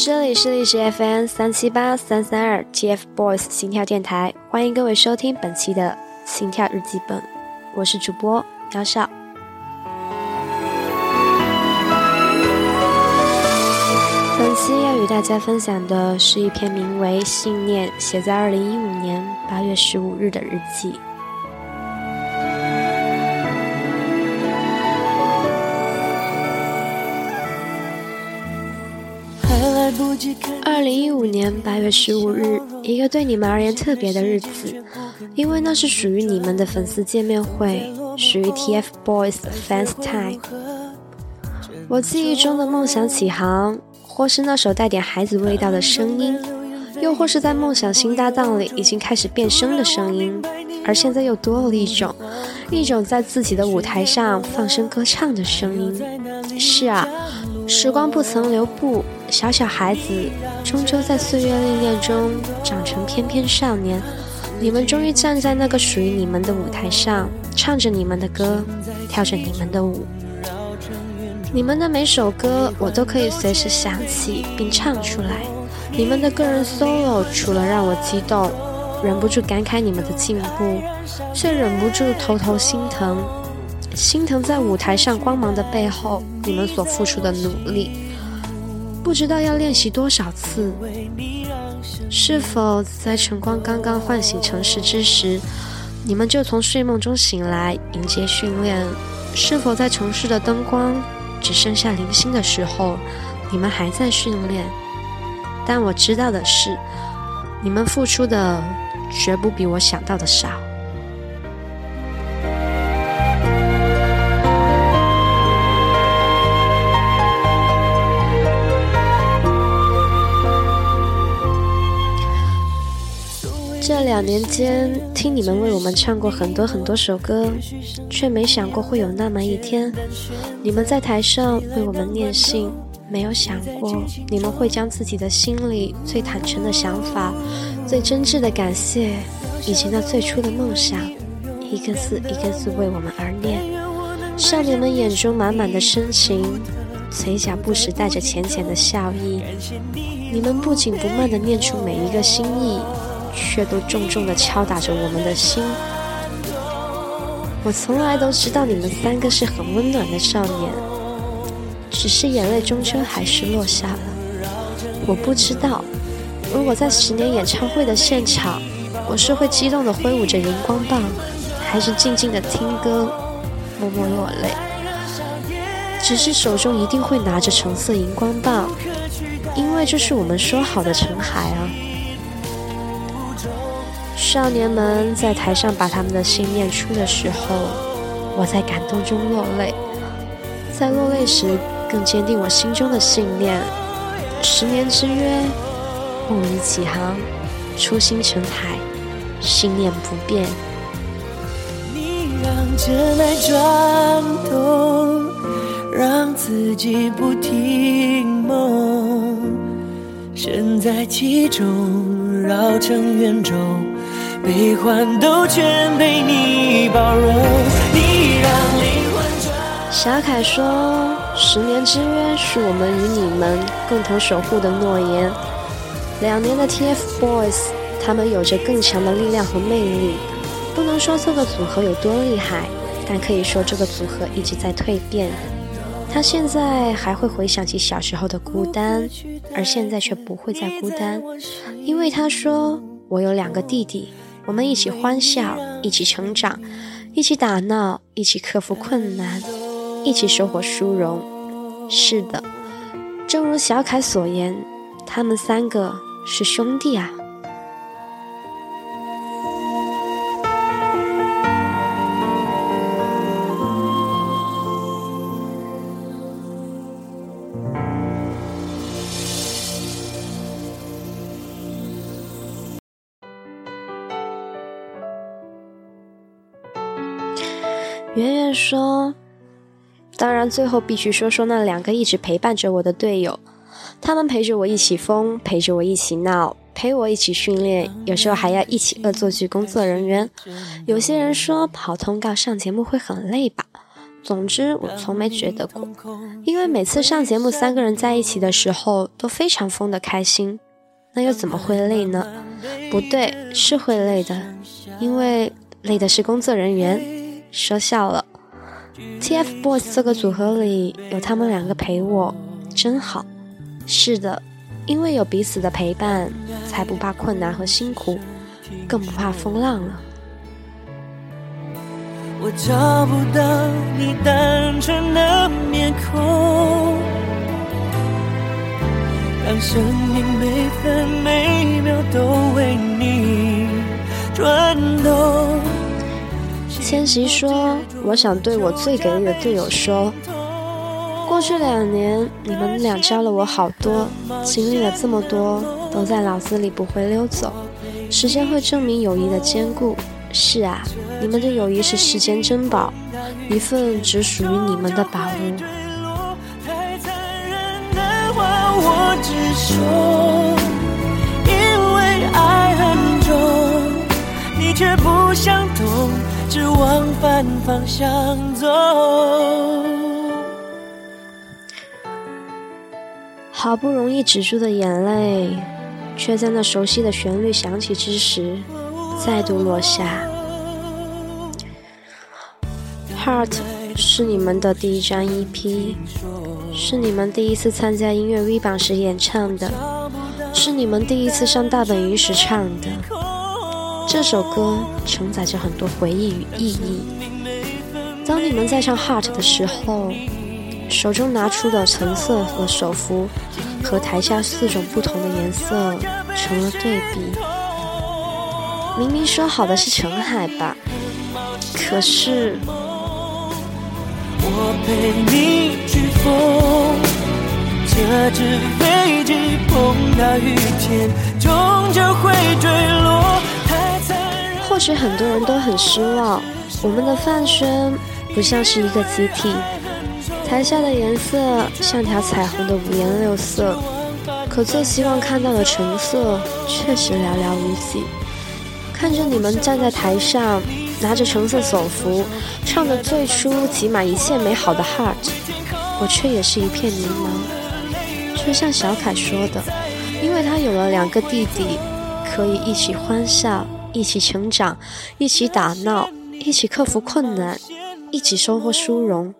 这里是历史 FM 三七八三三二 TFBOYS 心跳电台，欢迎各位收听本期的心跳日记本，我是主播姚少。本期要与大家分享的是一篇名为《信念》，写在二零一五年八月十五日的日记。二零一五年八月十五日，一个对你们而言特别的日子，因为那是属于你们的粉丝见面会，属于 TFBOYS 的 Fans Time。我记忆中的梦想起航，或是那首带点孩子味道的声音，又或是在梦想新搭档里已经开始变声的声音，而现在又多了一种，一种在自己的舞台上放声歌唱的声音。是啊。时光不曾留步，小小孩子终究在岁月历练中长成翩翩少年。你们终于站在那个属于你们的舞台上，唱着你们的歌，跳着你们的舞。你们的每首歌我都可以随时想起并唱出来。你们的个人 solo 除了让我激动，忍不住感慨你们的进步，却忍不住偷偷心疼。心疼在舞台上光芒的背后，你们所付出的努力，不知道要练习多少次。是否在晨光刚刚唤醒城市之时，你们就从睡梦中醒来迎接训练？是否在城市的灯光只剩下零星的时候，你们还在训练？但我知道的是，你们付出的绝不比我想到的少。两年间，听你们为我们唱过很多很多首歌，却没想过会有那么一天，你们在台上为我们念信，没有想过你们会将自己的心里最坦诚的想法、最真挚的感谢，以及那最初的梦想，一个字一个字为我们而念。少年们眼中满满的深情，嘴角不时带着浅浅的笑意。你们不紧不慢地念出每一个心意。却都重重地敲打着我们的心。我从来都知道你们三个是很温暖的少年，只是眼泪终究还是落下了。我不知道，如果在十年演唱会的现场，我是会激动地挥舞着荧光棒，还是静静地听歌，默默落泪。只是手中一定会拿着橙色荧光棒，因为这是我们说好的陈海啊。少年们在台上把他们的心念出的时候，我在感动中落泪，在落泪时更坚定我心中的信念。十年之约，梦里起航，初心成海，信念不变。你让真爱转动，让自己不停梦，身在其中，绕成圆周。悲欢都全被你包容。你让灵魂转。小凯说：“十年之约是我们与你们共同守护的诺言。两年的 TFBOYS，他们有着更强的力量和魅力。不能说这个组合有多厉害，但可以说这个组合一直在蜕变。他现在还会回想起小时候的孤单，而现在却不会再孤单，因为他说：我有两个弟弟。”我们一起欢笑，一起成长，一起打闹，一起克服困难，一起收获殊荣。是的，正如小凯所言，他们三个是兄弟啊。说：“当然，最后必须说说那两个一直陪伴着我的队友，他们陪着我一起疯，陪着我一起闹，陪我一起训练，有时候还要一起恶作剧。工作人员，有些人说跑通告上节目会很累吧？总之，我从没觉得过，因为每次上节目三个人在一起的时候都非常疯的开心，那又怎么会累呢？不对，是会累的，因为累的是工作人员。说笑了，TFBOYS 这个组合里有他们两个陪我，真好。是的，因为有彼此的陪伴，才不怕困难和辛苦，更不怕风浪了。我找不到你单纯的面孔，当生命每分每千玺说：“我想对我最给力的队友说，过去两年你们俩教了我好多，经历了这么多，都在脑子里不会溜走。时间会证明友谊的坚固。是啊。”你们的友谊是世间珍宝，一份只属于你们的把握。因为爱很重，你却不想懂直往反方向走。好不容易止住的眼泪，却在那熟悉的旋律响起之时，再度落下。Heart 是你们的第一张 EP，是你们第一次参加音乐 V 榜时演唱的，是你们第一次上大本营时唱的。这首歌承载着很多回忆与意义。当你们在唱 Heart 的时候，手中拿出的橙色和手幅和台下四种不同的颜色成了对比。明明说好的是橙海吧，可是。我陪你去疯，这只飞机碰到雨天，终究会坠落。或许很多人都很失望，我们的饭圈不像是一个集体，台下的颜色像条彩虹的五颜六色，可最希望看到的橙色确实寥寥无几。看着你们站在台上。拿着橙色手幅，唱着最初挤满一切美好的 heart，我却也是一片迷茫。就像小凯说的，因为他有了两个弟弟，可以一起欢笑，一起成长，一起打闹，一起克服困难，一起收获殊荣。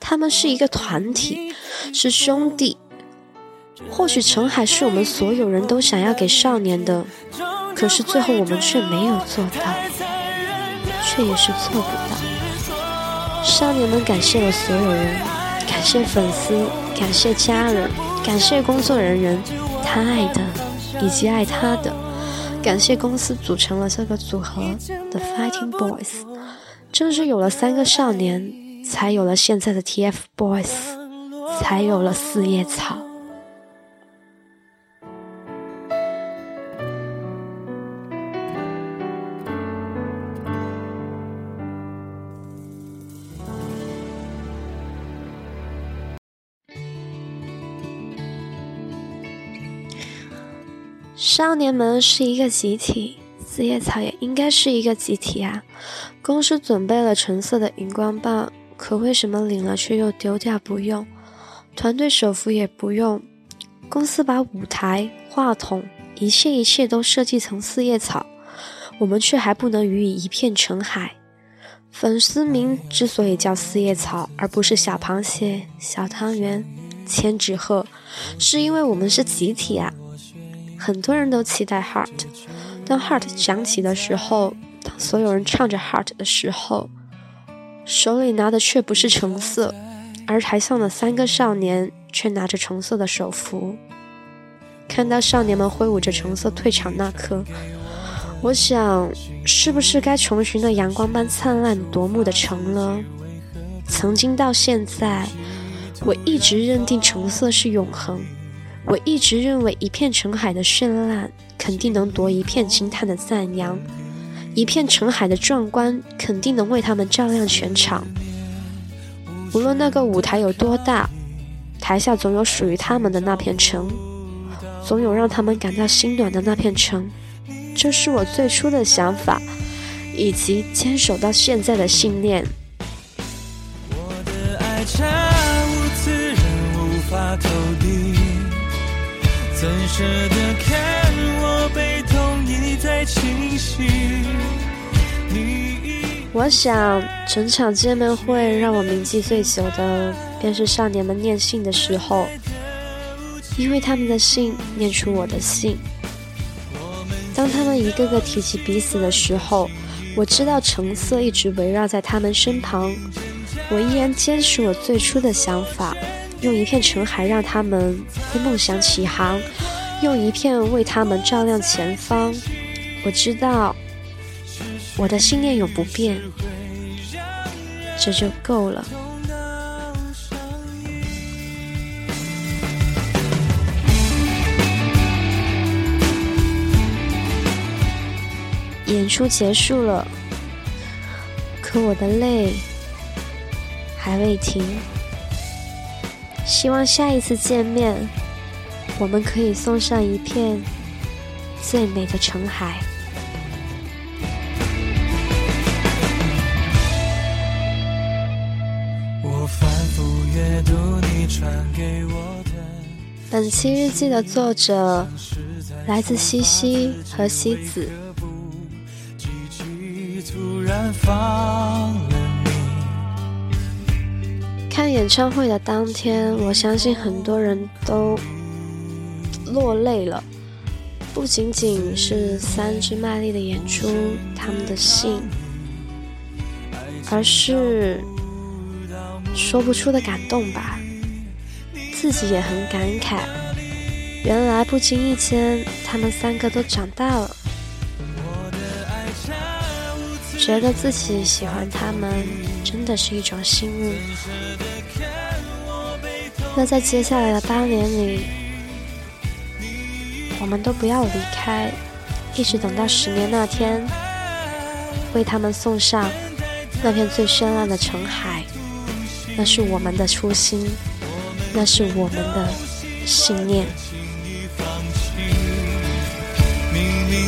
他们是一个团体，是兄弟。或许陈海是我们所有人都想要给少年的，可是最后我们却没有做到。却也是做不到。少年们感谢了所有人，感谢粉丝，感谢家人，感谢工作人员，他爱的以及爱他的，感谢公司组成了这个组合，The Fighting Boys。正是有了三个少年，才有了现在的 TFBOYS，才有了四叶草。少年们是一个集体，四叶草也应该是一个集体啊。公司准备了橙色的荧光棒，可为什么领了却又丢掉不用？团队手幅也不用，公司把舞台、话筒，一切一切都设计成四叶草，我们却还不能予以一片橙海。粉丝名之所以叫四叶草，而不是小螃蟹、小汤圆、千纸鹤，是因为我们是集体啊。很多人都期待 Heart，当 Heart 响起的时候，当所有人唱着 Heart 的时候，手里拿的却不是橙色，而台上的三个少年却拿着橙色的手幅。看到少年们挥舞着橙色退场那刻，我想，是不是该重寻那阳光般灿烂夺目的橙了？曾经到现在，我一直认定橙色是永恒。我一直认为，一片澄海的绚烂肯定能夺一片惊叹的赞扬，一片澄海的壮观肯定能为他们照亮全场。无论那个舞台有多大，台下总有属于他们的那片城，总有让他们感到心暖的那片城。这是我最初的想法，以及坚守到现在的信念。恰无此人无法投，怎舍得看我悲痛一再侵袭？我想，整场见面会让我铭记最久的，便是少年们念信的时候，因为他们的信念出我的信。当他们一个个提起彼此的时候，我知道橙色一直围绕在他们身旁。我依然坚持我最初的想法，用一片橙海让他们为梦想起航，用一片为他们照亮前方。我知道。我的信念永不变，这就够了。演出结束了，可我的泪还未停。希望下一次见面，我们可以送上一片最美的澄海。我反复阅读你传给我的本期日记的作者来自西西和西子。看演唱会的当天，我相信很多人都落泪了，不仅仅是三只麦丽的演出，他们的信，而是说不出的感动吧。自己也很感慨，原来不经意间，他们三个都长大了。觉得自己喜欢他们，真的是一种幸运。那在接下来的八年里，我们都不要离开，一直等到十年那天，为他们送上那片最绚烂的澄海，那是我们的初心。那是我们的信念。